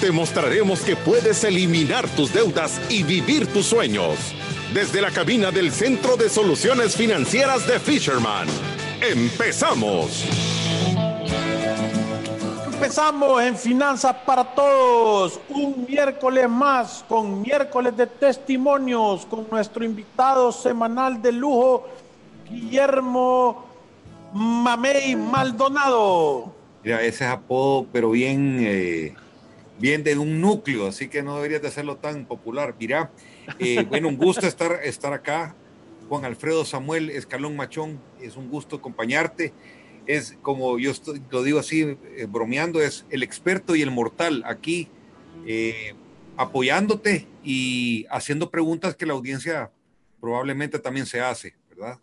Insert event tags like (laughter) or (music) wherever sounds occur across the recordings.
Te mostraremos que puedes eliminar tus deudas y vivir tus sueños. Desde la cabina del Centro de Soluciones Financieras de Fisherman. ¡Empezamos! Empezamos en Finanzas para Todos, un miércoles más con miércoles de testimonios con nuestro invitado semanal de lujo, Guillermo Mamey Maldonado. Mira, ese es apodo, pero bien, eh, bien de un núcleo, así que no deberías de hacerlo tan popular. Mira, eh, bueno, un gusto estar, estar acá. Juan Alfredo Samuel Escalón Machón, es un gusto acompañarte es como yo lo digo así, eh, bromeando, es el experto y el mortal aquí eh, apoyándote y haciendo preguntas que la audiencia probablemente también se hace, ¿verdad?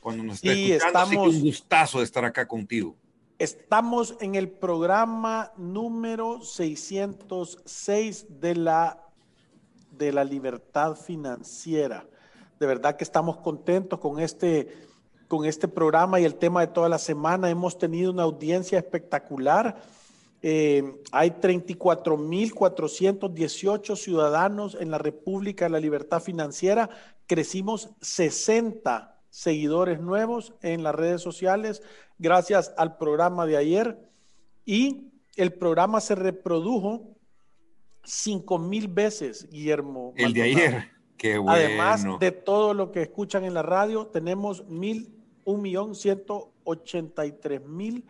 Cuando nos está escuchando, así que un gustazo de estar acá contigo. Estamos en el programa número 606 de la, de la libertad financiera. De verdad que estamos contentos con este con este programa y el tema de toda la semana. Hemos tenido una audiencia espectacular. Eh, hay 34.418 ciudadanos en la República de la Libertad Financiera. Crecimos 60 seguidores nuevos en las redes sociales gracias al programa de ayer. Y el programa se reprodujo 5 mil veces, Guillermo. El de ayer. Qué bueno. Además de todo lo que escuchan en la radio, tenemos mil un millón ciento ochenta y tres mil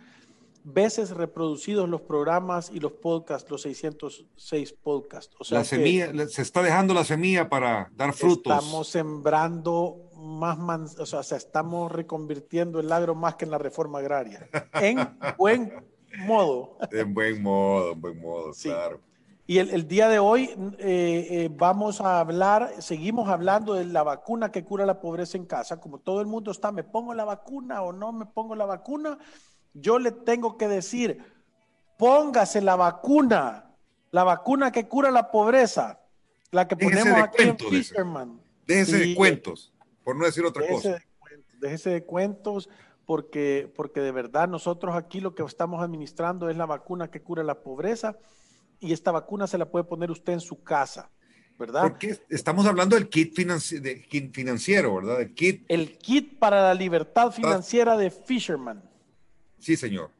veces reproducidos los programas y los podcasts, los 606 podcasts. O sea la semilla, se está dejando la semilla para dar frutos. Estamos sembrando más, o sea, estamos reconvirtiendo el agro más que en la reforma agraria. (laughs) En buen modo. En buen modo, en buen modo, claro. Y el, día de hoy eh, eh, vamos a hablar, seguimos hablando de la vacuna que cura la pobreza en casa. Como todo el mundo está, ¿me pongo la vacuna o no me pongo la vacuna? Yo le tengo que decir, póngase la vacuna, la vacuna que cura la pobreza, la que ponemos aquí en Fisherman. Déjese de cuentos, por no decir otra cosa. déjese de cuentos porque, porque de verdad nosotros aquí lo que estamos administrando es la vacuna que cura la pobreza y esta vacuna se la puede poner usted en su casa, ¿verdad? Porque estamos hablando del kit, financiero, ¿verdad? El kit. El kit para la libertad financiera de Fisherman. Sí, señor.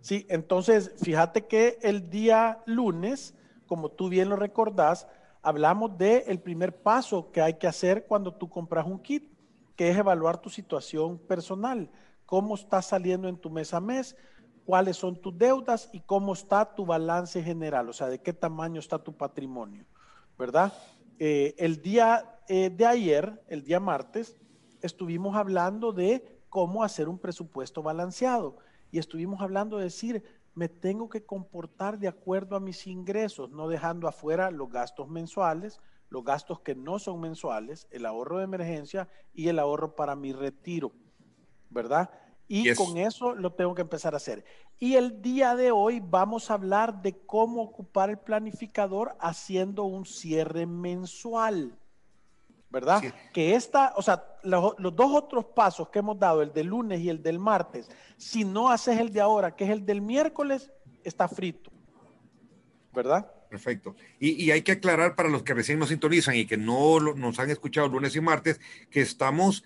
Sí, entonces fíjate que el día lunes, como tú bien lo recordás, hablamos de el primer paso que hay que hacer cuando tú compras un kit, que es evaluar tu situación personal, cómo está saliendo en tu mes a mes, cuáles son tus deudas y cómo está tu balance general, o sea, de qué tamaño está tu patrimonio, ¿verdad? Eh, el día eh, de ayer, el día martes, estuvimos hablando de cómo hacer un presupuesto balanceado. Y estuvimos hablando de decir, me tengo que comportar de acuerdo a mis ingresos, no dejando afuera los gastos mensuales, los gastos que no son mensuales, el ahorro de emergencia y el ahorro para mi retiro, ¿verdad? Y con eso lo tengo que empezar a hacer. Y el día de hoy vamos a hablar de cómo ocupar el planificador haciendo un cierre mensual. ¿Verdad? Que esta, o sea, los, dos otros pasos que hemos dado, el del lunes y el del martes, si no haces el de ahora, que es el del miércoles, está frito. ¿Verdad? Perfecto. Y, y, hay que aclarar para los que recién nos sintonizan y que no nos han escuchado lunes y martes, que estamos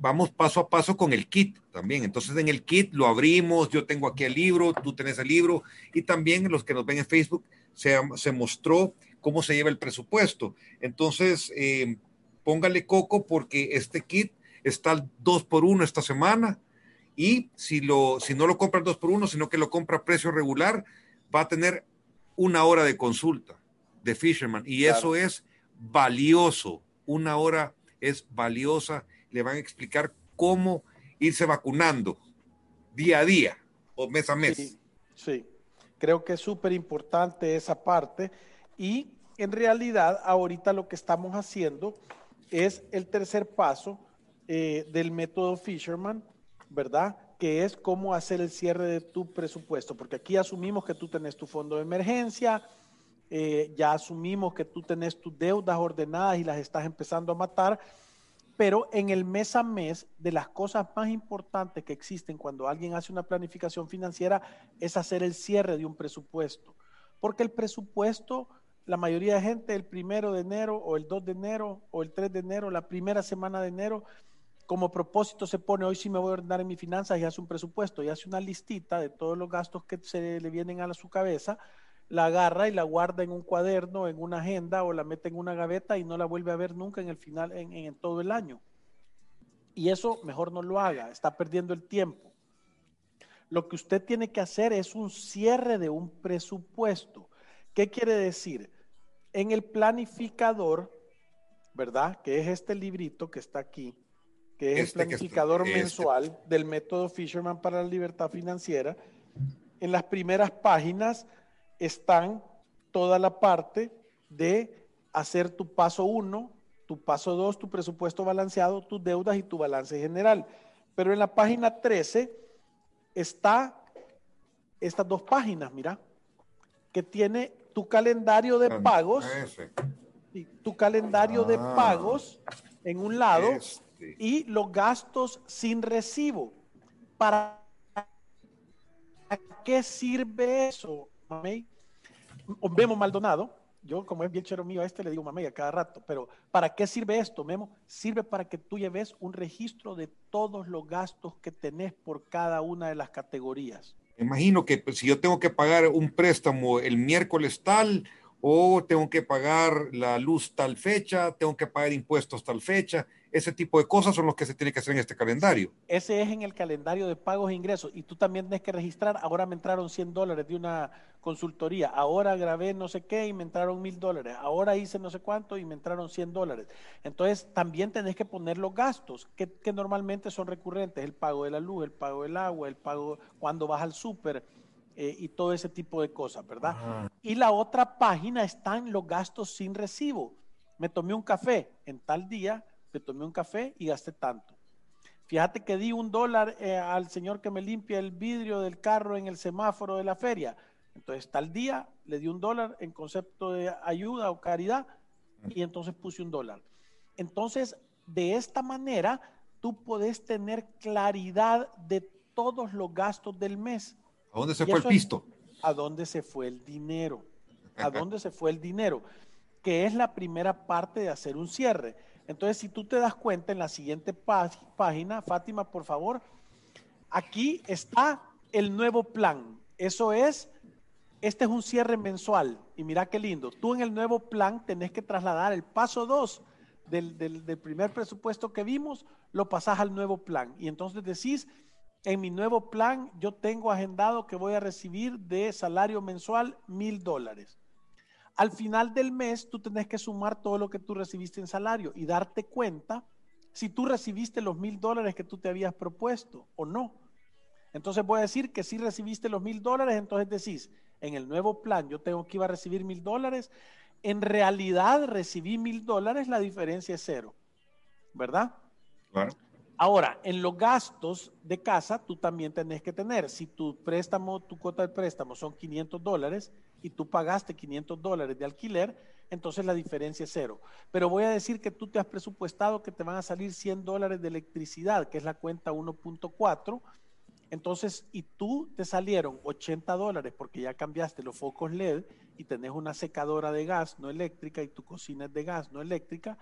vamos paso a paso con el kit también. Entonces en el kit lo abrimos, yo tengo aquí el libro, tú tenés el libro y también los que nos ven en Facebook se, se mostró cómo se lleva el presupuesto. Entonces eh, póngale coco porque este kit está al 2 por 1 esta semana. Y si, lo, si no lo compra al 2 por 1 sino que lo compra a precio regular, va a tener una hora de consulta de Fisherman. Y eso es valioso. Una hora es valiosa. Le van a explicar cómo irse vacunando día a día o mes a mes. Sí, creo que es súper importante esa parte. Y en realidad ahorita lo que estamos haciendo es el tercer paso eh, del método Fisherman, ¿verdad? Que es cómo hacer el cierre de tu presupuesto, porque aquí asumimos que tú tenés tu fondo de emergencia, eh, ya asumimos que tú tenés tus deudas ordenadas y las estás empezando a matar, pero en el mes a mes, de las cosas más importantes que existen cuando alguien hace una planificación financiera es hacer el cierre de un presupuesto, porque el presupuesto la mayoría de gente el primero de enero o el 2 de enero o el 3 de enero, la primera semana de enero, como propósito se pone, hoy sí me voy a ordenar en mis finanzas y hace un presupuesto y hace una listita de todos los gastos que se le vienen a su cabeza, la agarra y la guarda en un cuaderno, en una agenda o la mete en una gaveta y no la vuelve a ver nunca en el final, en, en todo el año. Y eso mejor no lo haga, está perdiendo el tiempo. Lo que usted tiene que hacer es un cierre de un presupuesto. ¿Qué quiere decir? En el planificador, ¿verdad? Que es este librito que está aquí, que es el este planificador este. mensual del método Fisherman para la libertad financiera. En las primeras páginas están toda la parte de hacer tu paso uno, tu paso dos, tu presupuesto balanceado, tus deudas y tu balance general. Pero en la página 13 está estas dos páginas, mira, que tiene tu calendario de pagos, tu calendario de ah. pagos en un lado este. y los gastos sin recibo. ¿Para qué sirve eso, mamey? Memo Maldonado, yo como es bien chero mío a este le digo mamey a cada rato, pero ¿para qué sirve esto, Memo? Sirve para que tú lleves un registro de todos los gastos que tenés por cada una de las categorías imagino que pues, si yo tengo que pagar un préstamo el miércoles tal, o tengo que pagar la luz tal fecha, tengo que pagar impuestos tal fecha, ese tipo de cosas son los que se tiene que hacer en este calendario. Ese es en el calendario de pagos e ingresos y tú también tienes que registrar, ahora me entraron 100 dólares de una consultoría, ahora grabé no sé qué y me entraron mil dólares, ahora hice no sé cuánto y me entraron 100 dólares. Entonces también tenés que poner los gastos que, que normalmente son recurrentes, el pago de la luz, el pago del agua, el pago cuando vas al súper eh, y todo ese tipo de cosas, ¿verdad? Y la otra página están los gastos sin recibo. Me tomé un café en tal día, me tomé un café y gasté tanto. Fíjate que di un dólar eh, al señor que me limpia el vidrio del carro en el semáforo de la feria. Entonces, tal día le di un dólar en concepto de ayuda o caridad y entonces puse un dólar. Entonces, de esta manera, tú puedes tener claridad de todos los gastos del mes. ¿A dónde se fue el pisto? ¿A dónde se fue el dinero? ¿A dónde se fue el dinero? Que es la primera parte de hacer un cierre. Entonces, si tú te das cuenta en la siguiente página, Fátima, por favor, aquí está el nuevo plan. Eso es, este es un cierre mensual. Y mira qué lindo. Tú en el nuevo plan tenés que trasladar el paso 2 del, del primer presupuesto que vimos, lo pasás al nuevo plan. Y entonces decís, en mi nuevo plan yo tengo agendado que voy a recibir de salario mensual mil dólares. Al final del mes tú tenés que sumar todo lo que tú recibiste en salario y darte cuenta si tú recibiste los mil dólares que tú te habías propuesto o no. Entonces voy a decir que si recibiste los mil dólares, entonces decís, en el nuevo plan yo tengo que iba a recibir mil dólares. En realidad recibí mil dólares, la diferencia es cero, ¿verdad? Claro. Ahora, en los gastos de casa, tú también tenés que tener, si tu préstamo, tu cuota de préstamo son 500 dólares y tú pagaste 500 dólares de alquiler, entonces la diferencia es cero. Pero voy a decir que tú te has presupuestado que te van a salir 100 dólares de electricidad, que es la cuenta 1.4, entonces, y tú te salieron 80 dólares porque ya cambiaste los focos LED y tenés una secadora de gas no eléctrica y tu cocina es de gas no eléctrica,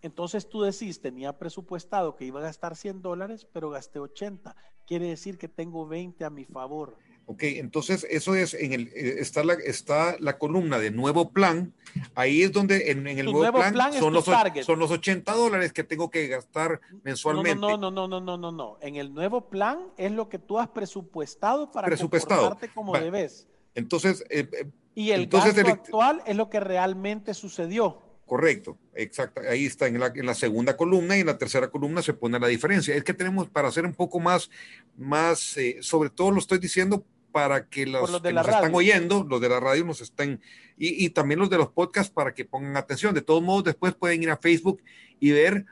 entonces tú decís, tenía presupuestado que iba a gastar 100 dólares, pero gasté 80. Quiere decir que tengo 20 a mi favor. Ok, entonces eso es, en el, eh, está, la, está la columna de nuevo plan. Ahí es donde en, el nuevo, plan, son, los, son los 80 dólares que tengo que gastar mensualmente. No, no, no, no, no, no, no. En el nuevo plan es lo que tú has presupuestado para presupuestado. como debes. Entonces, eh, eh, y el gasto actual es lo que realmente sucedió. Correcto, exacto. Ahí está en la, en la, segunda columna y en la tercera columna se pone la diferencia. Es que tenemos para hacer un poco más, más, eh, sobre todo lo estoy diciendo para que los, que nos están oyendo, los de la radio nos estén, y, y, también los de los podcasts para que pongan atención. De todos modos, después pueden ir a Facebook y ver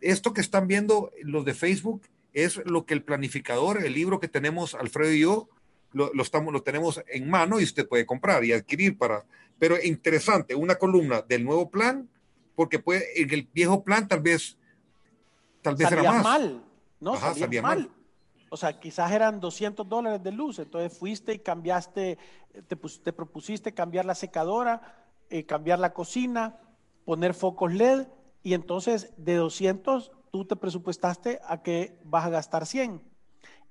esto que están viendo los de Facebook es lo que el planificador, el libro que tenemos Alfredo y yo, lo, lo, estamos, lo tenemos en mano y usted puede comprar y adquirir para, pero interesante, una columna del nuevo plan, porque puede, en el viejo plan tal vez, tal vez salía era más. mal, ¿no? Ajá, salía, salía mal. mal. O sea, quizás eran 200 dólares de luz, entonces fuiste y cambiaste, te, te propusiste cambiar la secadora, eh, cambiar la cocina, poner focos LED, y entonces de 200 tú te presupuestaste a que vas a gastar 100.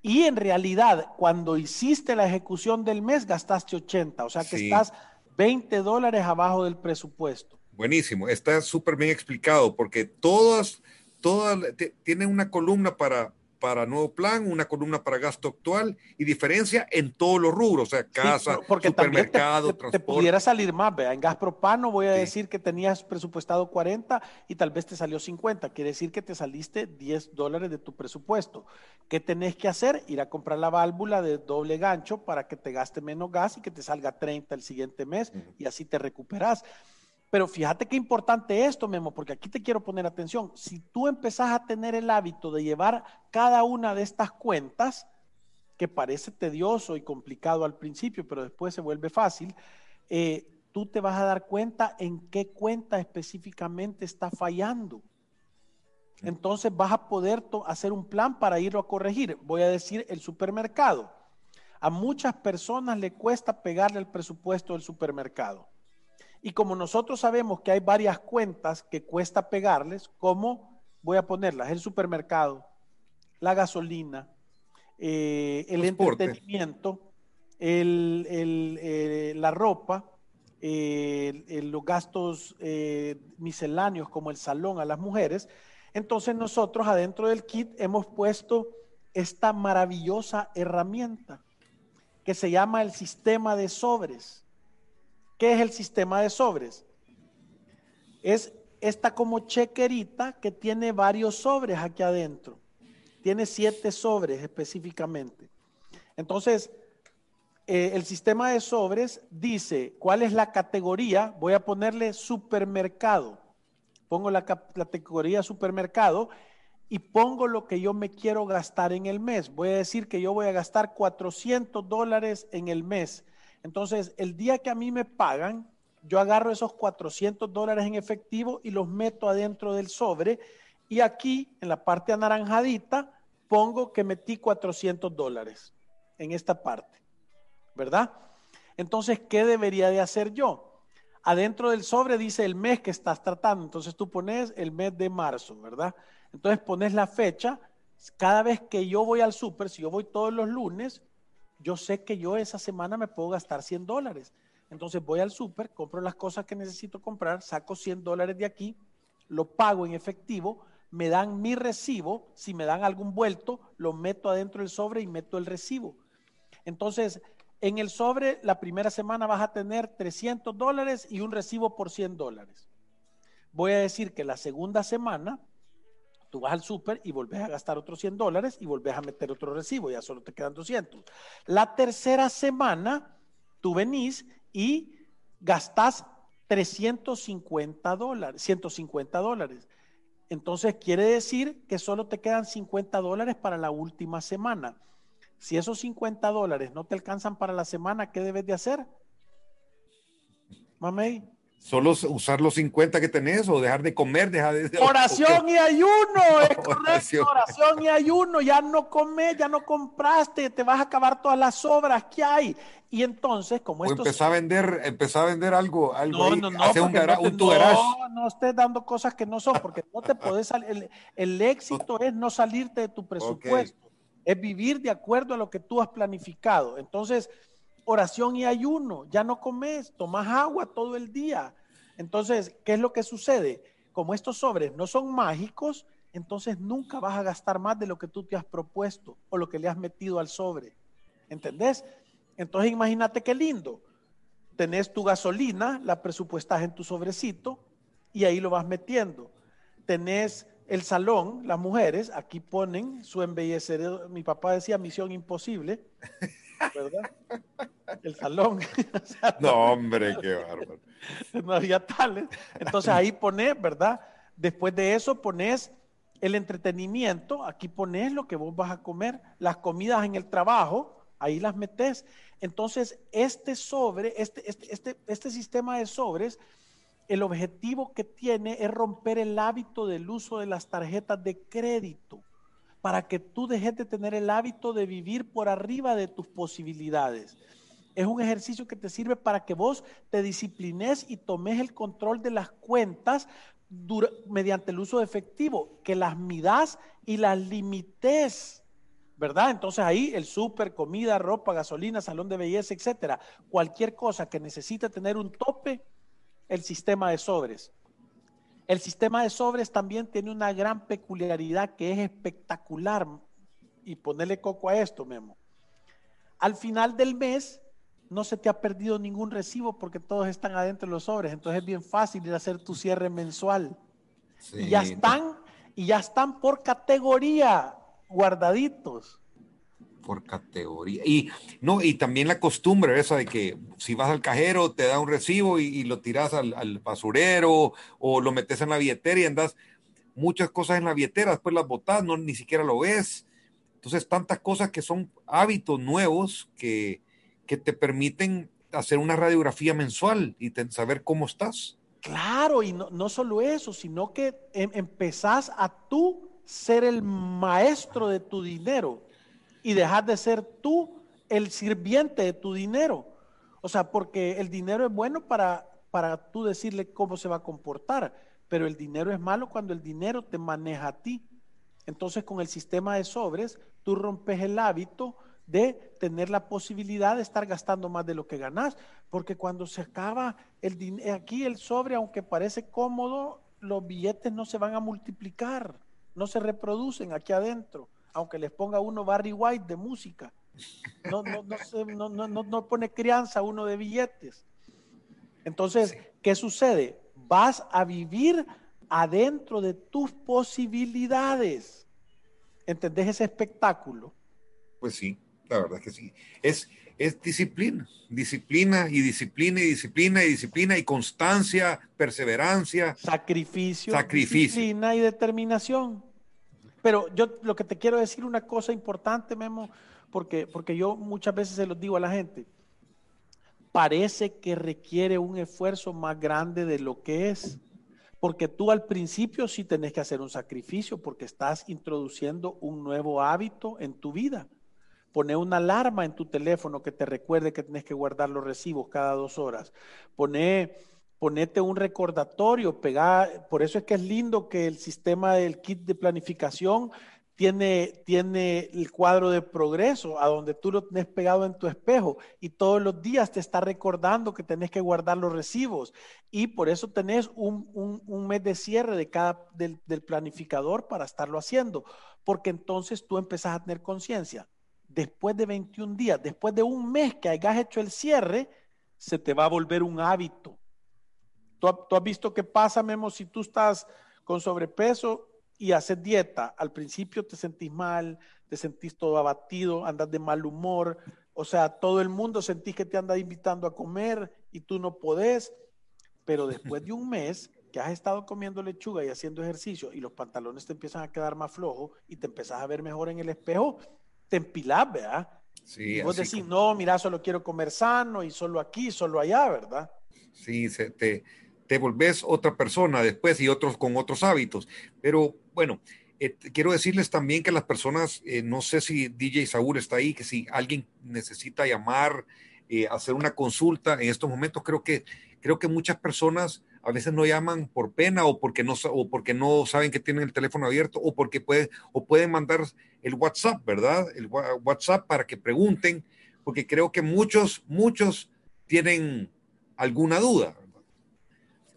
Y en realidad, cuando hiciste la ejecución del mes, gastaste 80, o sea que Sí. estás 20 dólares abajo del presupuesto. Buenísimo, está súper bien explicado porque todas, todas tienen una columna para, para nuevo plan, una columna para gasto actual y diferencia en todos los rubros, o sea, casa, Sí, porque te- supermercado, te, te transporte. pudiera salir más, vea, en gas propano voy a Sí. decir que tenías presupuestado 40 y tal vez te salió 50, quiere decir que te saliste 10 dólares de tu presupuesto. ¿Qué tenés que hacer? Ir a comprar la válvula de doble gancho para que te gaste menos gas y que te salga 30 el siguiente mes y así te recuperas. Pero fíjate qué importante esto, Memo, porque aquí te quiero poner atención. Si tú empezás a tener el hábito de llevar cada una de estas cuentas, que parece tedioso y complicado al principio, pero después se vuelve fácil, eh, tú te vas a dar cuenta en qué cuenta específicamente está fallando. Entonces vas a poder hacer un plan para irlo a corregir. Voy a decir el supermercado. A muchas personas le cuesta pegarle el presupuesto del supermercado. Y como nosotros sabemos que hay varias cuentas que cuesta pegarles, ¿cómo voy a ponerlas? El supermercado, la gasolina, eh, el Transporte. entretenimiento, el- el, eh, la ropa, eh, el- los gastos misceláneos como el salón a las mujeres. Entonces nosotros adentro del kit hemos puesto esta maravillosa herramienta que se llama el sistema de sobres. ¿Qué es el sistema de sobres? Es esta como chequerita que tiene varios sobres aquí adentro. Tiene siete sobres específicamente. Entonces, eh, el sistema de sobres dice cuál es la categoría. Voy a ponerle supermercado. Pongo la, la categoría supermercado y pongo lo que yo me quiero gastar en el mes. Voy a decir que yo voy a gastar 400 dólares en el mes. Entonces, el día que a mí me pagan, yo agarro esos 400 dólares en efectivo y los meto adentro del sobre. Y aquí, en la parte anaranjadita, pongo que metí 400 dólares en esta parte. ¿Verdad? Entonces, ¿qué debería de hacer yo? Adentro del sobre dice el mes que estás tratando. Entonces tú pones el mes de marzo, ¿verdad? Entonces pones la fecha. Cada vez que yo voy al súper, si yo voy todos los lunes, yo sé que yo esa semana me puedo gastar 100 dólares. Entonces voy al súper, compro las cosas que necesito comprar, saco 100 dólares de aquí, lo pago en efectivo, me dan mi recibo, si me dan algún vuelto, lo meto adentro del sobre y meto el recibo. Entonces, en el sobre, la primera semana vas a tener 300 dólares y un recibo por 100 dólares. Voy a decir que la segunda semana, tú vas al súper y volvés a gastar otros 100 dólares y volvés a meter otro recibo, ya solo te quedan 200. La tercera semana, tú venís y gastás 350 dólares, 150 dólares. Entonces quiere decir que solo te quedan 50 dólares para la última semana. Si esos 50 dólares no te alcanzan para la semana, ¿qué debes de hacer? Mamey. Solo usar los 50 que tenés o dejar de comer, dejar de... Oración y ayuno, (laughs) es correcto, Oración. oración y ayuno, ya no comes, ya no compraste, te vas a acabar todas las obras que hay. Y entonces, como esto... empezar a vender, empezar a vender algo, algo No, ahí, no, no, hacer un, gara- un tu garage. no, no estés dando cosas que no son, porque no te puedes salir. El, el éxito es no salirte de tu presupuesto, es vivir de acuerdo a lo que tú has planificado. Entonces, oración y ayuno, ya no comes, tomas agua todo el día. Entonces, ¿qué es lo que sucede? Como estos sobres no son mágicos, entonces nunca vas a gastar más de lo que tú te has propuesto o lo que le has metido al sobre. ¿Entendés? Entonces, imagínate qué lindo tenés tu gasolina, la presupuestas en tu sobrecito y ahí lo vas metiendo. Tenés el salón, las mujeres, aquí ponen su embellecedor, mi papá decía misión imposible, ¿verdad? El salón. (laughs) no, hombre, qué bárbaro. No había tales. Entonces ahí pones, ¿verdad? Después de eso pones el entretenimiento, aquí pones lo que vos vas a comer, las comidas en el trabajo, ahí las metes. Entonces, este sobre, este, este, este, este sistema de sobres, el objetivo que tiene es romper el hábito del uso de las tarjetas de crédito para que tú dejes de tener el hábito de vivir por arriba de tus posibilidades. Es un ejercicio que te sirve para que vos te disciplines y tomes el control de las cuentas mediante el uso de efectivo, que las midas y las limites. ¿verdad? Entonces ahí el súper, comida, ropa, gasolina, salón de belleza, etcétera, cualquier cosa que necesite tener un tope, el sistema de sobres. El sistema de sobres también tiene una gran peculiaridad que es espectacular. Y ponerle coco a esto, Memo. Al final del mes no se te ha perdido ningún recibo porque todos están adentro de los sobres. Entonces es bien fácil ir a hacer tu cierre mensual. y ya están, y ya están por categoría guardaditos. Por categoría. Y no, y también la costumbre esa de que si vas al cajero te da un recibo y, lo tiras al, basurero o lo metes en la billetera y andas muchas cosas en la billetera, después las botas, no ni siquiera lo ves. Entonces, tantas cosas que son hábitos nuevos que, que te permiten hacer una radiografía mensual y saber cómo estás. Claro, y no, no solo eso, sino que em, empezás a tú ser el maestro de tu dinero y dejar de ser tú el sirviente de tu dinero. O sea, porque el dinero es bueno para, para tú decirle cómo se va a comportar, pero el dinero es malo cuando el dinero te maneja a ti. Entonces, con el sistema de sobres, tú rompes el hábito de tener la posibilidad de estar gastando más de lo que ganas, porque cuando se acaba el dinero, aquí el sobre, aunque parece cómodo, los billetes no se van a multiplicar no se reproducen aquí adentro, aunque les ponga uno Barry White de música. No, no, pone crianza uno de billetes. Entonces, ¿qué sucede? Vas a vivir adentro de tus posibilidades. ¿Entendés ese espectáculo? Pues sí, la verdad que sí. Es, es disciplina, disciplina y disciplina y disciplina y disciplina y constancia, perseverancia. Sacrificio, sacrificio. disciplina y determinación. Pero yo lo que te quiero decir una cosa importante, Memo, porque, porque yo muchas veces se lo digo a la gente. Parece que requiere un esfuerzo más grande de lo que es. Porque tú al principio sí tenés que hacer un sacrificio porque estás introduciendo un nuevo hábito en tu vida. Pone una alarma en tu teléfono que te recuerde que tienes que guardar los recibos cada dos horas. Pone ponete un recordatorio, pegar, por eso es que es lindo que el sistema del kit de planificación tiene, tiene el cuadro de progreso, a donde tú lo tenés pegado en tu espejo y todos los días te está recordando que tenés que guardar los recibos. Y por eso tenés un, un, mes de cierre de cada, del, del planificador para estarlo haciendo, porque entonces tú empezás a tener conciencia. Después de 21 días, después de un mes que hayas hecho el cierre, se te va a volver un hábito Tú, has visto qué pasa, Memo, si tú estás con sobrepeso y haces dieta. Al principio te sentís mal, te sentís todo abatido, andas de mal humor. O sea, todo el mundo sentís que te anda invitando a comer y tú no podés. Pero después de un (laughs) mes que has estado comiendo lechuga y haciendo ejercicio y los pantalones te empiezan a quedar más flojos y te empezás a ver mejor en el espejo, te empilás, ¿verdad? Sí, y vos decís, no, mira, solo quiero comer sano y solo aquí, solo allá, ¿verdad? Sí, se te, te volvés otra persona después y otros con otros hábitos. Pero bueno, eh, quiero decirles también que las personas, eh, no sé si DJ Saúl está ahí, que si alguien necesita llamar, eh, hacer una consulta en estos momentos, creo que, creo que muchas personas a veces no llaman por pena o porque no, o porque no saben que tienen el teléfono abierto o porque puede, o pueden mandar el WhatsApp, ¿verdad? El WhatsApp para que pregunten, porque creo que muchos, muchos tienen alguna duda.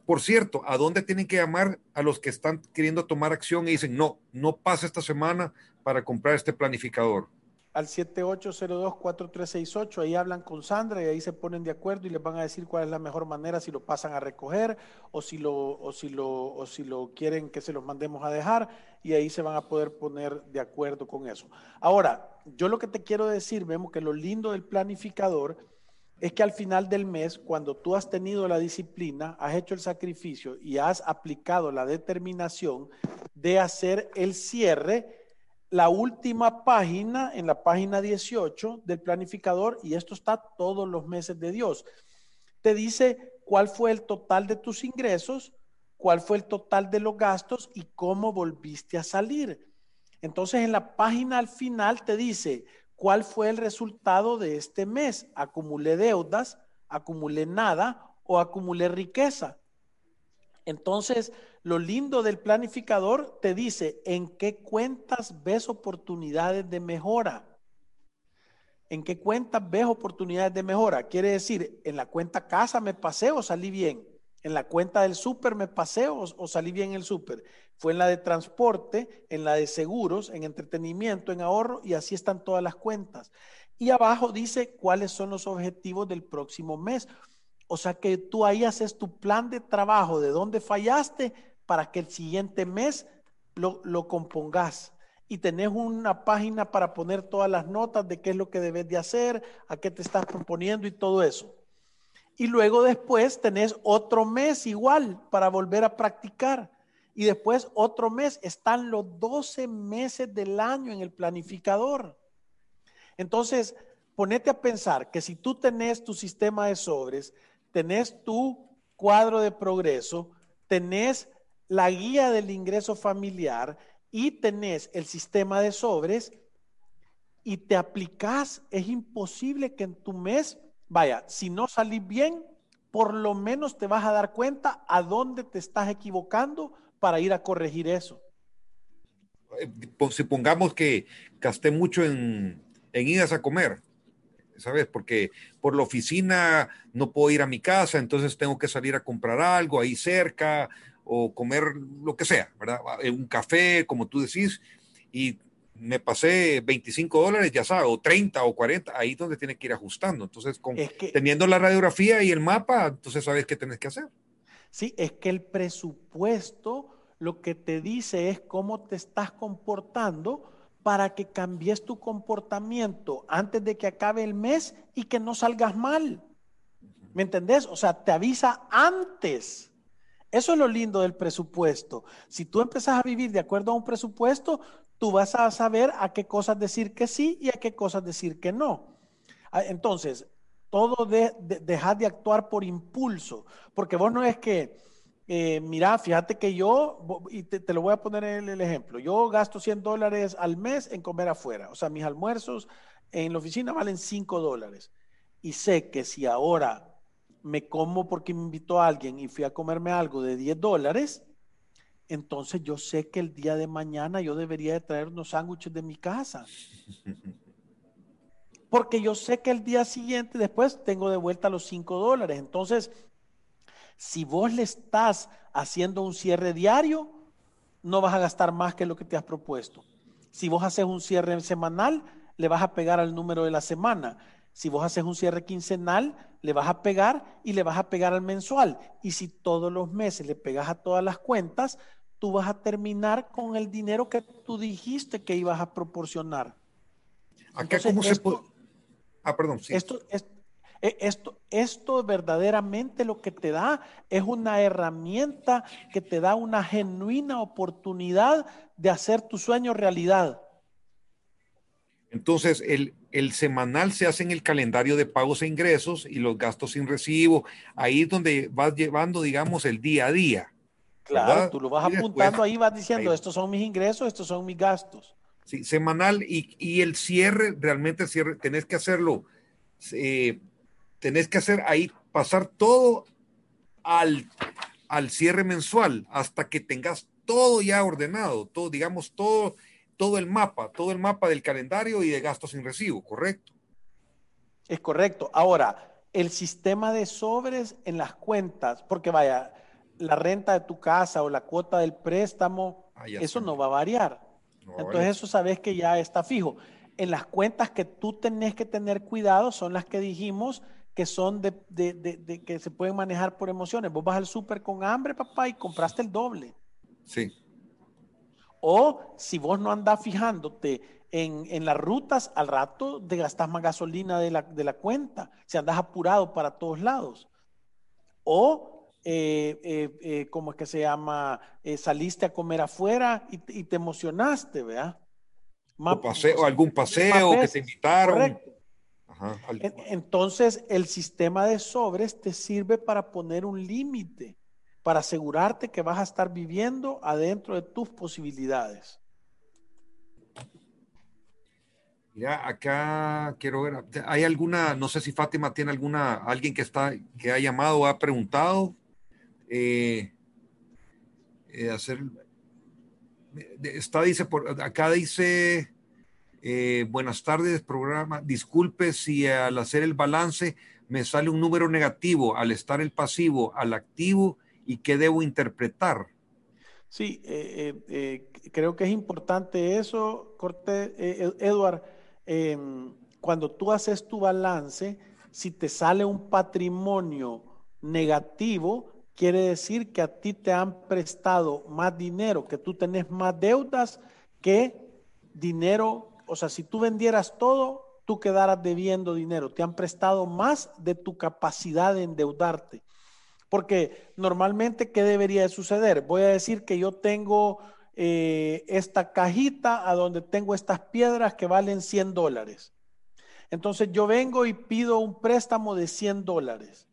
Por cierto, ¿a dónde tienen que llamar a los que están queriendo tomar acción y dicen, no, no pasa esta semana para comprar este planificador? al 7802-4368. Ahí hablan con Sandra y ahí se ponen de acuerdo y les van a decir cuál es la mejor manera, si lo pasan a recoger o si lo, o si lo, o si lo quieren que se los mandemos a dejar y ahí se van a poder poner de acuerdo con eso. Ahora, yo lo que te quiero decir, vemos que lo lindo del planificador es que al final del mes, cuando tú has tenido la disciplina, has hecho el sacrificio y has aplicado la determinación de hacer el cierre, la última página, en la página 18 del planificador, y esto está todos los meses de Dios, te dice cuál fue el total de tus ingresos, cuál fue el total de los gastos y cómo volviste a salir. Entonces en la página al final te dice cuál fue el resultado de este mes. Acumulé deudas, acumulé nada o acumulé riqueza. Entonces, lo lindo del planificador te dice en qué cuentas ves oportunidades de mejora. ¿En qué cuentas ves oportunidades de mejora? Quiere decir, en la cuenta casa me pasé o salí bien. En la cuenta del súper me pasé o, salí bien el súper. Fue en la de transporte, en la de seguros, en entretenimiento, en ahorro y así están todas las cuentas. Y abajo dice cuáles son los objetivos del próximo mes. O sea que tú ahí haces tu plan de trabajo de dónde fallaste para que el siguiente mes lo, lo compongas. Y tenés una página para poner todas las notas de qué es lo que debes de hacer, a qué te estás proponiendo y todo eso. Y luego después tenés otro mes igual para volver a practicar. Y después otro mes. Están los 12 meses del año en el planificador. Entonces, ponete a pensar que si tú tenés tu sistema de sobres, tenés tu cuadro de progreso, tenés la guía del ingreso familiar y tenés el sistema de sobres y te aplicás, es imposible que en tu mes, vaya, si no salís bien, por lo menos te vas a dar cuenta a dónde te estás equivocando para ir a corregir eso. Eh, supongamos que gasté mucho en, en idas a comer, ¿sabes? Porque por la oficina no puedo ir a mi casa, entonces tengo que salir a comprar algo ahí cerca o comer lo que sea, ¿verdad? Eh, un café, como tú decís, y me pasé 25 dólares, ya sabes, o 30 o 40, ahí es donde tienes que ir ajustando. Entonces, con, teniendo la radiografía y el mapa, entonces sabes qué tienes que hacer. Sí, es que el presupuesto lo que te dice es cómo te estás comportando para que cambies tu comportamiento antes de que acabe el mes y que no salgas mal. ¿Me entendés? O sea, te avisa antes. Eso es lo lindo del presupuesto. Si tú empezás a vivir de acuerdo a un presupuesto, tú vas a saber a qué cosas decir que sí y a qué cosas decir que no. Ah, entonces, todo de, dejar de actuar por impulso, porque vos no es que, eh, mira, fíjate que yo, y te, lo voy a poner el ejemplo, yo gasto 100 dólares al mes en comer afuera, o sea, mis almuerzos en la oficina valen 5 dólares. Y sé que si ahora me como porque me invitó a alguien y fui a comerme algo de 10 dólares, entonces yo sé que el día de mañana yo debería de traer unos sándwiches de mi casa. (laughs) Porque yo sé que el día siguiente después tengo de vuelta los 5 dólares. Entonces, si vos le estás haciendo un cierre diario, no vas a gastar más que lo que te has propuesto. Si vos haces un cierre semanal, le vas a pegar al número de la semana. Si vos haces un cierre quincenal, le vas a pegar y le vas a pegar al mensual. Y si todos los meses le pegas a todas las cuentas, tú vas a terminar con el dinero que tú dijiste que ibas a proporcionar. Acá cómo se puede... Ah, perdón, sí. Esto, e, esto, esto verdaderamente lo que te da es una herramienta que te da una genuina oportunidad de hacer tu sueño realidad. Entonces, el, el semanal se hace en el calendario de pagos e ingresos y los gastos sin recibo. Ahí es donde vas llevando, digamos, el día a día. Claro, tú lo vas apuntando ahí, vas diciendo, estos son mis ingresos, estos son mis gastos. Sí, semanal y, el cierre, realmente el cierre, tenés que hacerlo, eh, tenés que hacer ahí, pasar todo al, al cierre mensual hasta que tengas todo ya ordenado, todo, digamos, todo todo el mapa, todo el mapa del calendario y de gastos sin recibo, ¿correcto? Es correcto. Ahora, el sistema de sobres en las cuentas, porque vaya, la renta de tu casa o la cuota del préstamo, ah, eso no va a variar. Entonces eso sabes que ya está fijo. En las cuentas que tú tenés que tener cuidado son las que dijimos que son de, que se pueden manejar por emociones. Vos vas al súper con hambre, papá, y compraste el doble. Sí. O si vos no andás fijándote en, las rutas, al rato te gastas más gasolina de la, de la cuenta, si andas apurado para todos lados. O, eh, eh, eh ¿cómo es que se llama? Eh, saliste a comer afuera y, te emocionaste, ¿verdad? o, paseo, algún paseo que te invitaron. Entonces, el sistema de sobres te sirve para poner un límite, para asegurarte que vas a estar viviendo adentro de tus posibilidades. Ya, acá quiero ver, ¿hay alguna, no sé si Fátima tiene alguna, alguien que está, que ha llamado o ha preguntado? Eh, eh, hacer, está, dice, por acá dice, eh, buenas tardes, programa, disculpe si al hacer el balance me sale un número negativo al estar el pasivo al activo y qué debo interpretar. Sí, creo que es importante eso, Corte, Eduard Em, cuando tú haces tu balance, si te sale un patrimonio negativo, quiere decir que a ti te han prestado más dinero, que tú tenés más deudas que dinero. O sea, si tú vendieras todo, tú quedaras debiendo dinero. Te han prestado más de tu capacidad de endeudarte. Porque normalmente, ¿qué debería de suceder? Voy a decir que yo tengo eh, esta cajita a donde tengo estas piedras que valen 100 dólares. Entonces yo vengo y pido un préstamo de 100 dólares.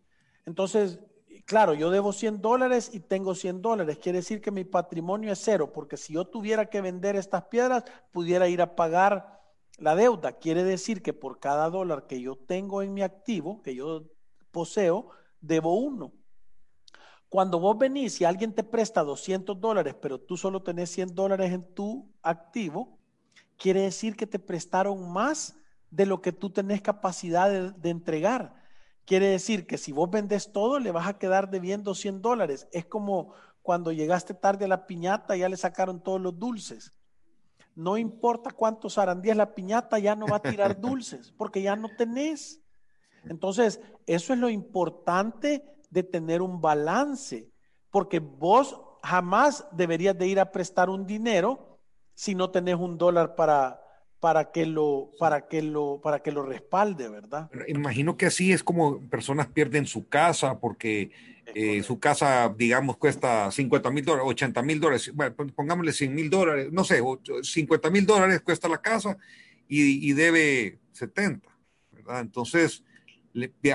Entonces, claro, yo debo 100 dólares y tengo 100 dólares. Quiere decir que mi patrimonio es cero, porque si yo tuviera que vender estas piedras, pudiera ir a pagar la deuda. Quiere decir que por cada dólar que yo tengo en mi activo, que yo poseo, debo uno. Cuando vos venís y alguien te presta 200 dólares, pero tú solo tenés 100 dólares en tu activo, quiere decir que te prestaron más de lo que tú tenés capacidad de, entregar. Quiere decir que si vos vendes todo, le vas a quedar debiendo 100 dólares. Es como cuando llegaste tarde a la piñata, ya le sacaron todos los dulces. No importa cuántos arandías la piñata, ya no va a tirar (laughs) dulces, porque ya no tenés. Entonces, eso es lo importante de tener un balance, porque vos jamás deberías de ir a prestar un dinero si no tenés un dólar para, para que lo, para que lo, para que lo respalde, ¿verdad? Imagino que así es como personas pierden su casa porque eh, su casa, digamos, cuesta 50 mil dólares, 80 mil dólares, bueno, pongámosle 100 mil dólares, no sé, 50 mil dólares cuesta la casa y, y debe 70, ¿verdad? Entonces,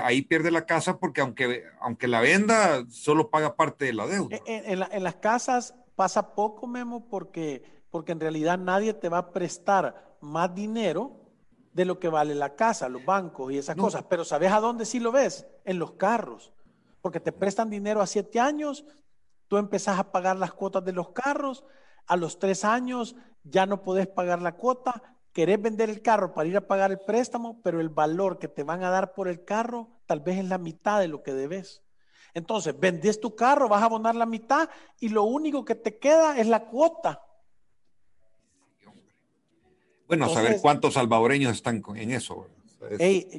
ahí pierde la casa porque aunque, aunque la venda, solo paga parte de la deuda. En, las casas pasa poco, Memo, porque, porque en realidad nadie te va a prestar más dinero de lo que vale la casa, los bancos y esas cosas. Pero ¿sabes a dónde sí lo ves? En los carros. Porque te prestan dinero a siete años, tú empezás a pagar las cuotas de los carros, a los tres años ya no podés pagar la cuota, querés vender el carro para ir a pagar el préstamo, pero el valor que te van a dar por el carro tal vez es la mitad de lo que debes. Entonces, vendes tu carro, vas a abonar la mitad y lo único que te queda es la cuota. Bueno, saber cuántos salvadoreños están en eso.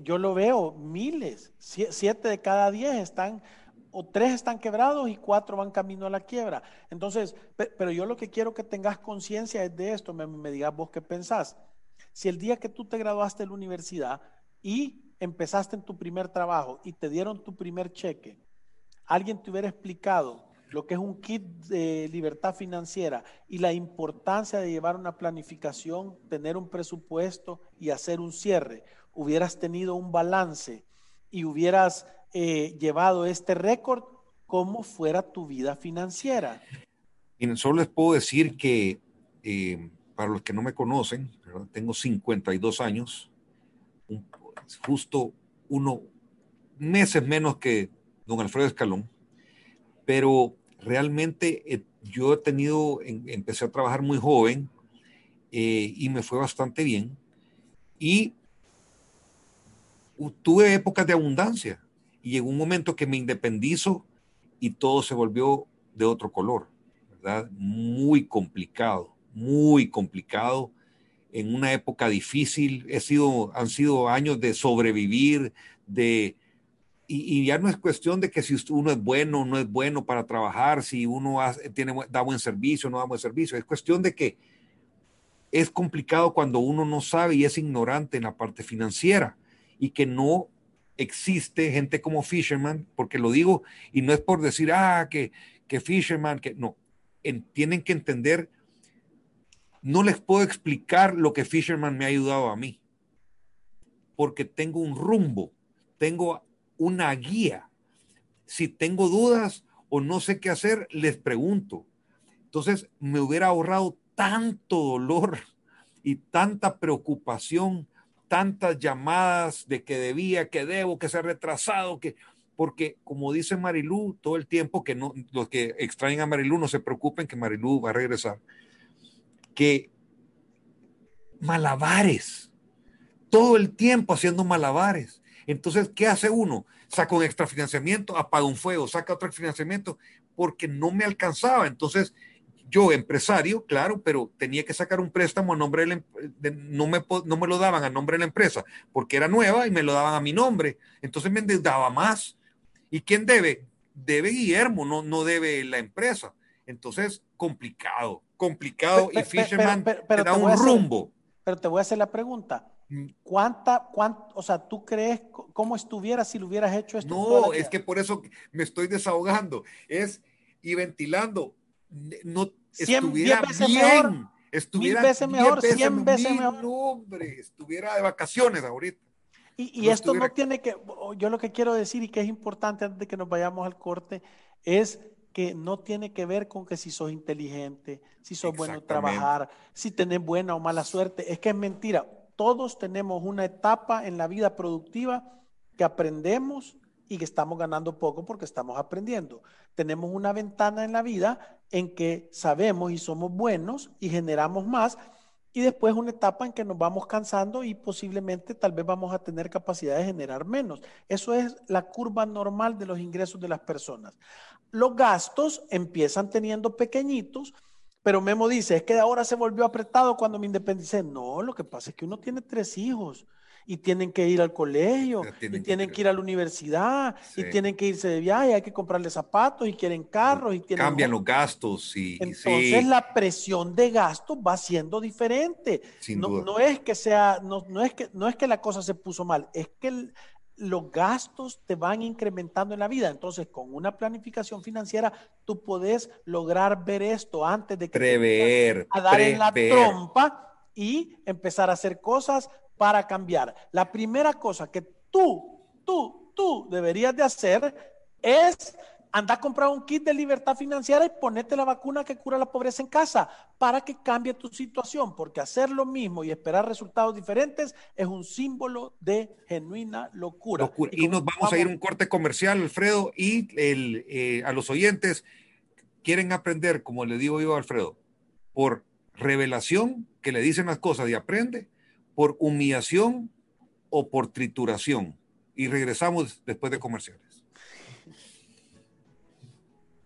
yo lo veo, miles, siete de cada diez están, o tres están quebrados y cuatro van camino a la quiebra. Entonces, pero yo lo que quiero que tengas conciencia es de esto, me, me digas vos qué pensás. Si el día que tú te graduaste de la universidad y empezaste en tu primer trabajo y te dieron tu primer cheque, alguien te hubiera explicado lo que es un kit de libertad financiera y la importancia de llevar una planificación, tener un presupuesto y hacer un cierre, hubieras tenido un balance y hubieras eh, llevado este récord como fuera tu vida financiera. Solo les puedo decir que eh, para los que no me conocen, tengo 52 años, justo uno, meses menos que don Alfredo Escalón, pero realmente eh, yo he tenido, empecé a trabajar muy joven eh, y me fue bastante bien y tuve épocas de abundancia y llegó un momento que me independizo y todo se volvió de otro color, ¿verdad? Muy complicado muy complicado. En una época difícil, he sido, han sido años de sobrevivir, de, y, ya no es cuestión de que si uno es bueno o no es bueno para trabajar, si uno tiene, da buen servicio o no da buen servicio, es cuestión de que es complicado cuando uno no sabe y es ignorante en la parte financiera y que no existe gente como Fisherman, porque lo digo y no es por decir, ah, que, que Fisherman, que no, tienen que entender, no les puedo explicar lo que Fisherman me ha ayudado a mí, porque tengo un rumbo, tengo una guía. Si tengo dudas o no sé qué hacer, les pregunto. Entonces me hubiera ahorrado tanto dolor y tanta preocupación, tantas llamadas de que debía, que debo, que se ha retrasado, que porque como dice Marilú todo el tiempo, que no, los que extraen a Marilú no se preocupen que Marilú va a regresar, que malabares, todo el tiempo haciendo malabares. Entonces, ¿qué hace uno? Saca un extra financiamiento, apaga un fuego, saca otro financiamiento, porque no me alcanzaba. Entonces, yo empresario, claro, pero tenía que sacar un préstamo a nombre de, la, no, me, no me lo daban a nombre de la empresa, porque era nueva y me lo daban a mi nombre. Entonces me endeudaba más. ¿Y quién debe? Debe Guillermo, no, no debe la empresa. Entonces, complicado, complicado. y Fisherman te da un rumbo. Pero te voy a hacer la pregunta. Mm. ¿Cuánta, cuánto, o sea, tú crees cómo estuviera si lo hubieras hecho esto? No, es que por eso me estoy desahogando, es y ventilando, no estuviera veces bien, mejor, estuviera mil veces mejor, cien veces mejor. hombre, estuviera de vacaciones ahorita. Y, y esto no tiene que, yo lo que quiero decir y que es importante antes de que nos vayamos al corte, es que no tiene que ver con que si sos inteligente, si sos bueno trabajar, si tenés buena o mala suerte, es que es mentira todos tenemos una etapa en la vida productiva que aprendemos y que estamos ganando poco porque estamos aprendiendo. Tenemos una ventana en la vida en que sabemos y somos buenos y generamos más y después una etapa en que nos vamos cansando y posiblemente tal vez vamos a tener capacidad de generar menos. Eso es la curva normal de los ingresos de las personas. Los gastos empiezan teniendo pequeñitos pero Memo dice, es que ahora se volvió apretado cuando me independicé. No, lo que pasa es que uno tiene tres hijos y tienen que ir al colegio, y tienen que, ir a la universidad, y tienen que irse de viaje, hay que comprarle zapatos, y quieren carros, y tienen... Cambian los gastos, y Entonces la presión de gastos va siendo diferente. no, no, es que sea, no, no, es que, no es que la cosa se puso mal, es que el, los gastos te van incrementando en la vida. Entonces, con una planificación financiera, tú puedes lograr ver esto antes de que prever, te a dar en la trompa y empezar a hacer cosas para cambiar. La primera cosa que tú, tú, tú deberías de hacer es anda a comprar un kit de libertad financiera y ponete la vacuna que cura la pobreza en casa para que cambie tu situación, porque hacer lo mismo y esperar resultados diferentes es un símbolo de genuina locura. Y, nos vamos, a ir un corte comercial, Alfredo, y el, eh, a los oyentes quieren aprender, como le digo yo a Alfredo, por revelación, que le dicen las cosas y aprende, por humillación o por trituración. Y regresamos después de comerciales.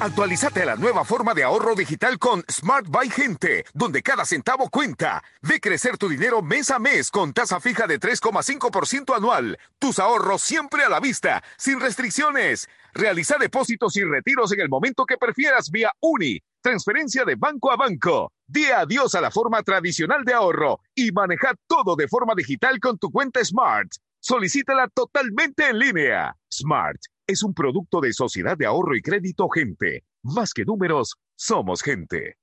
Actualízate a la nueva forma de ahorro digital con Smart Buy Gente, donde cada centavo cuenta. Ve crecer tu dinero mes a mes con tasa fija de 3,5% anual. Tus ahorros siempre a la vista, sin restricciones. Realiza depósitos y retiros en el momento que prefieras vía UNI. Transferencia de banco a banco. Di adiós a la forma tradicional de ahorro y maneja todo de forma digital con tu cuenta Smart. Solicítala totalmente en línea. Smart es un producto de Sociedad de Ahorro y Crédito Gente. Más que números, somos gente.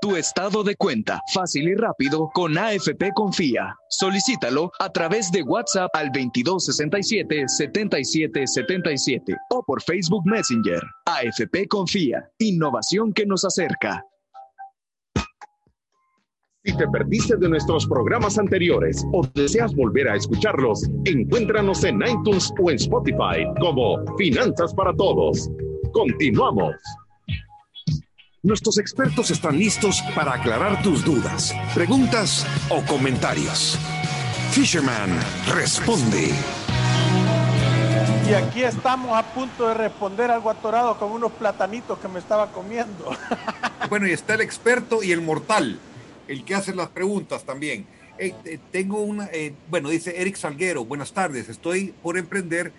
Tu estado de cuenta, fácil y rápido, con AFP Confía. Solicítalo a través de WhatsApp al 2267-7777 o por Facebook Messenger. AFP Confía, innovación que nos acerca. Si te perdiste de nuestros programas anteriores o deseas volver a escucharlos, encuéntranos en iTunes o en Spotify como Finanzas para Todos. Continuamos. Nuestros expertos están listos para aclarar tus dudas, preguntas o comentarios. Fisherman responde. Y aquí estamos a punto de responder algo atorado con unos platanitos que me estaba comiendo. (laughs) Bueno, y está el experto y el mortal el que hace las preguntas también. Eh, tengo una, eh, bueno, dice Eric Salguero, buenas tardes, estoy por emprender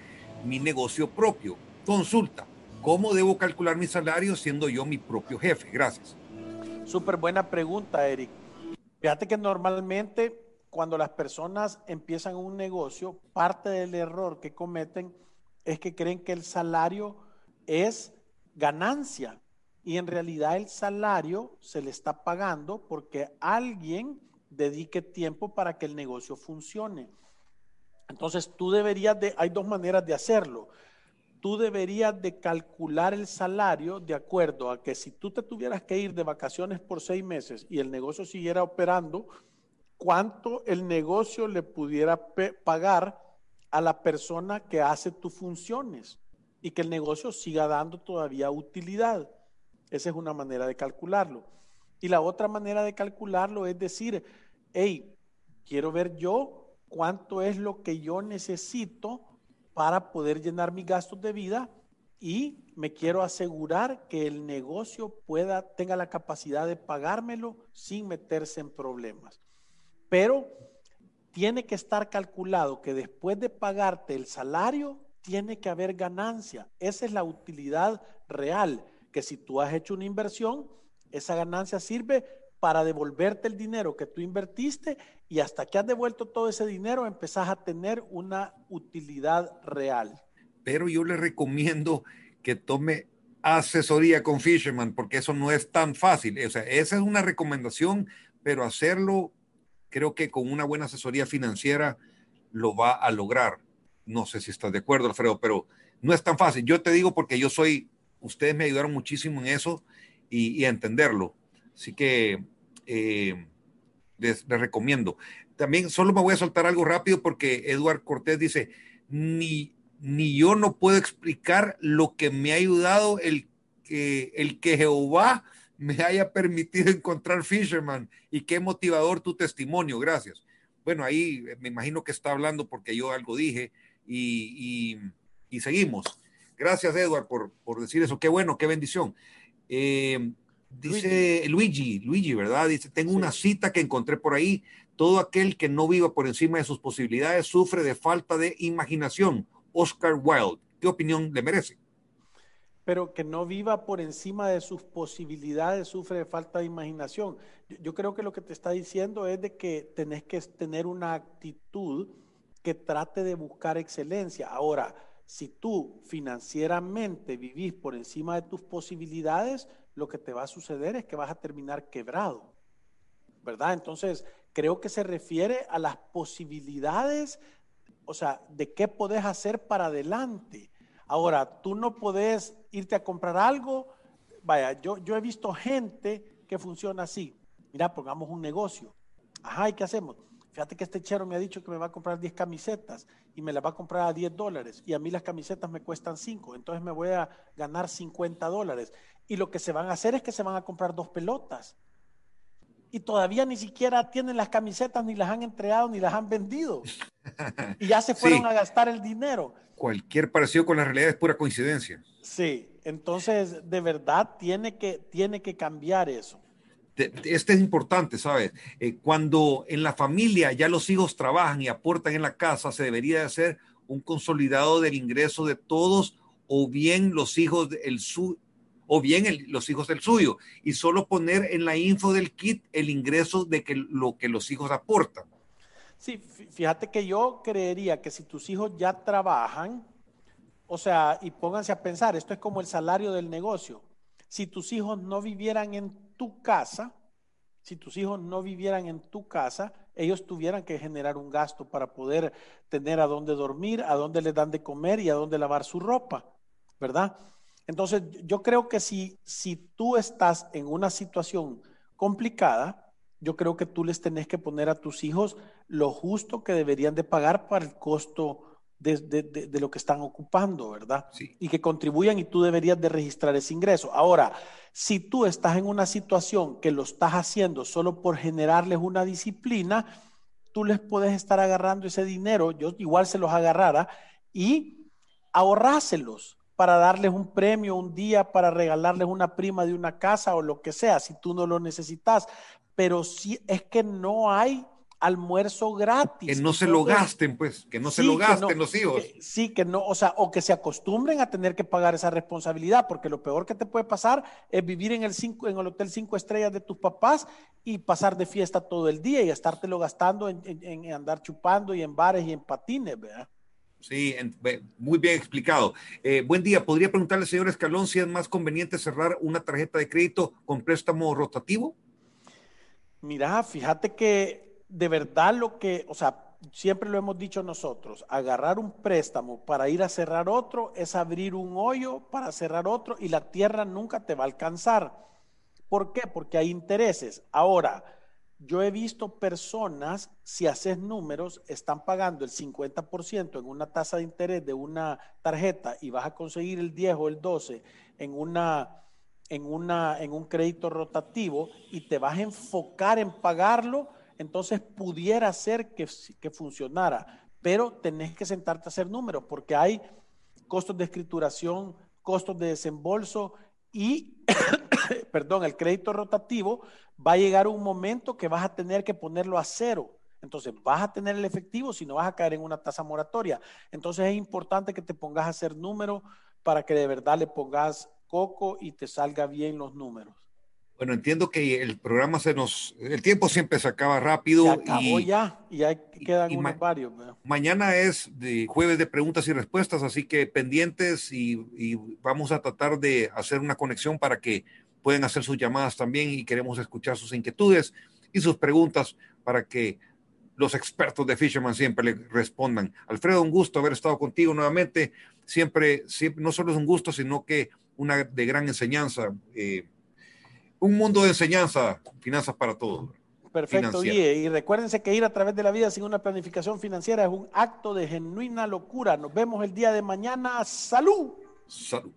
mi negocio propio. Consulta, ¿cómo debo calcular mi salario siendo yo mi propio jefe? Gracias. Súper buena pregunta, Eric. Fíjate que normalmente cuando las personas empiezan un negocio, parte del error que cometen es que creen que el salario es ganancia y en realidad el salario se le está pagando porque alguien dedique tiempo para que el negocio funcione. Entonces tú deberías de, hay dos maneras de hacerlo. Tú deberías de calcular el salario de acuerdo a que si tú te tuvieras que ir de vacaciones por seis meses y el negocio siguiera operando, cuánto el negocio le pudiera pagar a la persona que hace tus funciones y que el negocio siga dando todavía utilidad. Esa es una manera de calcularlo. Y la otra manera de calcularlo es decir, hey, quiero ver yo cuánto es lo que yo necesito para poder llenar mis gastos de vida y me quiero asegurar que el negocio pueda tenga la capacidad de pagármelo sin meterse en problemas. Pero tiene que estar calculado que después de pagarte el salario tiene que haber ganancia. Esa es la utilidad real que si tú has hecho una inversión, esa ganancia sirve para devolverte el dinero que tú invertiste y hasta que has devuelto todo ese dinero empezás a tener una utilidad real. Pero yo le recomiendo que tome asesoría con Fisherman porque eso no es tan fácil. O sea, esa es una recomendación, pero hacerlo creo que con una buena asesoría financiera lo va a lograr. No sé si estás de acuerdo, Alfredo, pero no es tan fácil. Yo te digo porque yo soy ustedes me ayudaron muchísimo en eso y, a entenderlo. Así que eh, les, recomiendo. También solo me voy a soltar algo rápido porque Eduard Cortés dice, ni, ni yo no puedo explicar lo que me ha ayudado el que, el que Jehová me haya permitido encontrar Fisherman y qué motivador tu testimonio. Gracias. Bueno, ahí me imagino que está hablando porque yo algo dije y, y seguimos. Gracias, Edward, por, decir eso. Qué bueno, qué bendición. Eh, dice Luigi. Luigi, ¿verdad? Dice, tengo una cita que encontré por ahí. Todo aquel que no viva por encima de sus posibilidades sufre de falta de imaginación. Oscar Wilde. ¿Qué opinión le merece? Pero que no viva por encima de sus posibilidades sufre de falta de imaginación. yo creo que lo que te está diciendo es de que tenés que tener una actitud que trate de buscar excelencia. Ahora, si tú financieramente vivís por encima de tus posibilidades, lo que te va a suceder es que vas a terminar quebrado, ¿verdad? Entonces, creo que se refiere a las posibilidades, o sea, de qué podés hacer para adelante. Ahora, tú no podés irte a comprar algo. Vaya, yo, yo he visto gente que funciona así. Mira, pongamos un negocio. Ajá, ¿y qué hacemos? Fíjate que este chero me ha dicho que me va a comprar 10 camisetas y me las va a comprar a 10 dólares y a mí las camisetas me cuestan 5, entonces me voy a ganar 50 dólares. Y lo que se van a hacer es que se van a comprar dos pelotas. Y todavía ni siquiera tienen las camisetas, ni las han entregado, ni las han vendido. (laughs) Y ya se fueron a gastar el dinero. Cualquier parecido con la realidad es pura coincidencia. Sí, entonces de verdad tiene que, tiene que cambiar eso este es importante, ¿sabes? Eh, cuando en la familia ya los hijos trabajan y aportan en la casa, se debería de hacer un consolidado del ingreso de todos o bien los hijos del su o bien los hijos del suyo y solo poner en la info del kit el ingreso de que lo que los hijos aportan. Sí, fíjate que yo creería que si tus hijos ya trabajan, o sea, y pónganse a pensar, esto es como el salario del negocio. Si tus hijos no vivieran en tu casa, si tus hijos no vivieran en tu casa, ellos tuvieran que generar un gasto para poder tener a dónde dormir, a dónde les dan de comer y a dónde lavar su ropa, ¿verdad? Entonces, yo creo que si, si tú estás en una situación complicada, yo creo que tú les tenés que poner a tus hijos lo justo que deberían de pagar para el costo de, de, de, lo que están ocupando, ¿verdad? Sí. Y que contribuyan y tú deberías de registrar ese ingreso. Ahora, si tú estás en una situación que lo estás haciendo solo por generarles una disciplina, tú les puedes estar agarrando ese dinero, yo igual se los agarrara y ahorráselos para darles un premio un día, para regalarles una prima de una casa o lo que sea, si tú no lo necesitas. Pero si es que no hay almuerzo gratis. Que no se lo gasten, pues, que no sí, se lo gasten no, los hijos. Que, sí, que no, o sea, o que se acostumbren a tener que pagar esa responsabilidad, porque lo peor que te puede pasar es vivir en el, cinco, en el hotel cinco estrellas de tus papás y pasar de fiesta todo el día y estártelo gastando en, en, en andar chupando y en bares y en patines, ¿verdad? Sí, muy bien explicado. Eh, buen día. ¿Podría preguntarle, señor Escalón, si es más conveniente cerrar una tarjeta de crédito con préstamo rotativo? Mira, fíjate que de verdad lo que, o sea, siempre lo hemos dicho nosotros, agarrar un préstamo para ir a cerrar otro es abrir un hoyo para cerrar otro y la tierra nunca te va a alcanzar. ¿Por qué? Porque hay intereses. Ahora, yo he visto personas, si haces números, están pagando el 50% en una tasa de interés de una tarjeta y vas a conseguir el 10 o el 12 en una en una en un crédito rotativo y te vas a enfocar en pagarlo, entonces pudiera ser que, funcionara, pero tenés que sentarte a hacer números porque hay costos de escrituración, costos de desembolso y (coughs) perdón, el crédito rotativo va a llegar un momento que vas a tener que ponerlo a cero. Entonces vas a tener el efectivo si no vas a caer en una tasa moratoria. Entonces es importante que te pongas a hacer números para que de verdad le pongas coco y te salga bien los números. Bueno, entiendo que el programa se nos, el tiempo siempre se acaba rápido. Se acabó y, ya, y ahí quedan y, unos varios. ¿verdad? Mañana es de jueves de preguntas y respuestas, así que pendientes y, y, vamos a tratar de hacer una conexión para que puedan hacer sus llamadas también y queremos escuchar sus inquietudes y sus preguntas para que los expertos de Fisherman siempre le respondan. Alfredo, un gusto haber estado contigo nuevamente. Siempre, siempre no solo es un gusto, sino que una de gran enseñanza. Eh, un mundo de enseñanza, finanzas para todos. Perfecto, Guille. Y recuérdense que ir a través de la vida sin una planificación financiera es un acto de genuina locura. Nos vemos el día de mañana. ¡Salud! Salud.